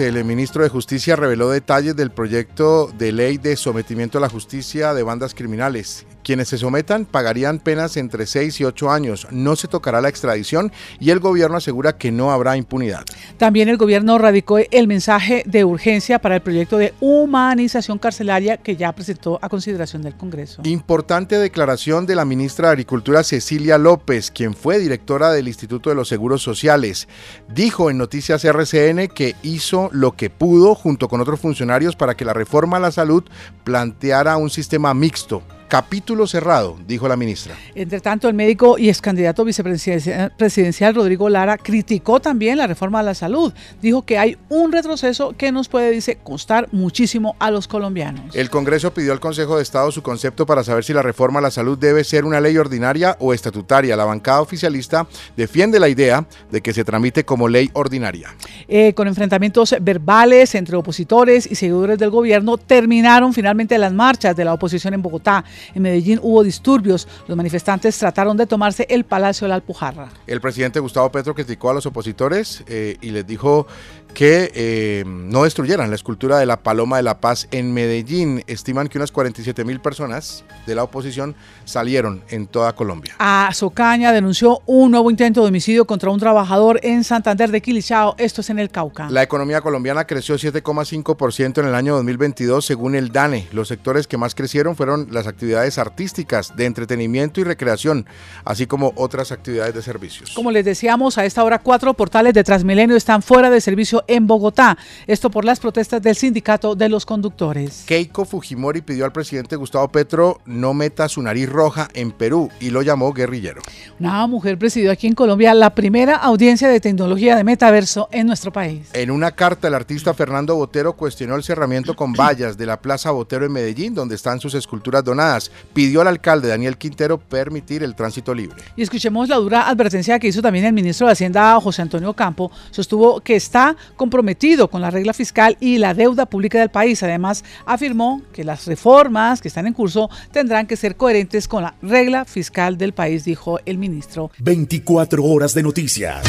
El ministro de Justicia reveló detalles del proyecto de ley de sometimiento a la justicia de bandas criminales. Quienes se sometan pagarían penas entre 6 y 8 años. No se tocará la extradición y el gobierno asegura que no habrá impunidad. También el gobierno radicó el mensaje de urgencia para el proyecto de humanización carcelaria que ya presentó a consideración del Congreso. Importante declaración de la ministra de Agricultura Cecilia López, quien fue directora del Instituto de los Seguros Sociales. Dijo en Noticias RCN que hizo lo que pudo junto con otros funcionarios para que la reforma a la salud planteara un sistema mixto capítulo cerrado, dijo la ministra. Entre tanto, el médico y ex candidato vicepresidencial Rodrigo Lara criticó también la reforma a la salud. Dijo que hay un retroceso que nos puede, dice, costar muchísimo a los colombianos. El Congreso pidió al Consejo de Estado su concepto para saber si la reforma a la salud debe ser una ley ordinaria o estatutaria. La bancada oficialista defiende la idea de que se tramite como ley ordinaria. Eh, con enfrentamientos verbales entre opositores y seguidores del gobierno, terminaron finalmente las marchas de la oposición en Bogotá. En Medellín hubo disturbios. Los manifestantes trataron de tomarse el Palacio de la Alpujarra. El presidente Gustavo Petro criticó a los opositores eh, y les dijo que eh, no destruyeran la escultura de la Paloma de la Paz en Medellín. Estiman que unas 47 mil personas de la oposición salieron en toda Colombia. A Socaña denunció un nuevo intento de homicidio contra un trabajador en Santander de Quilichao. Esto es en el Cauca. La economía colombiana creció 7,5% en el año 2022 según el DANE. Los sectores que más crecieron fueron las actividades artísticas, de entretenimiento y recreación, así como otras actividades de servicios. Como les decíamos, a esta hora cuatro portales de Transmilenio están fuera de servicio en Bogotá. Esto por las protestas del sindicato de los conductores. Keiko Fujimori pidió al presidente Gustavo Petro no meta su nariz roja en Perú y lo llamó guerrillero. Una mujer presidió aquí en Colombia la primera audiencia de tecnología de metaverso en nuestro país. En una carta, el artista Fernando Botero cuestionó el cerramiento con vallas de la Plaza Botero en Medellín, donde están sus esculturas donadas. Pidió al alcalde Daniel Quintero permitir el tránsito libre. Y escuchemos la dura advertencia que hizo también el ministro de Hacienda, José Antonio Campo. Sostuvo que está comprometido con la regla fiscal y la deuda pública del país. Además, afirmó que las reformas que están en curso tendrán que ser coherentes con la regla fiscal del país, dijo el ministro. 24 horas de noticias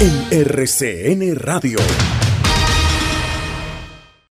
en RCN Radio.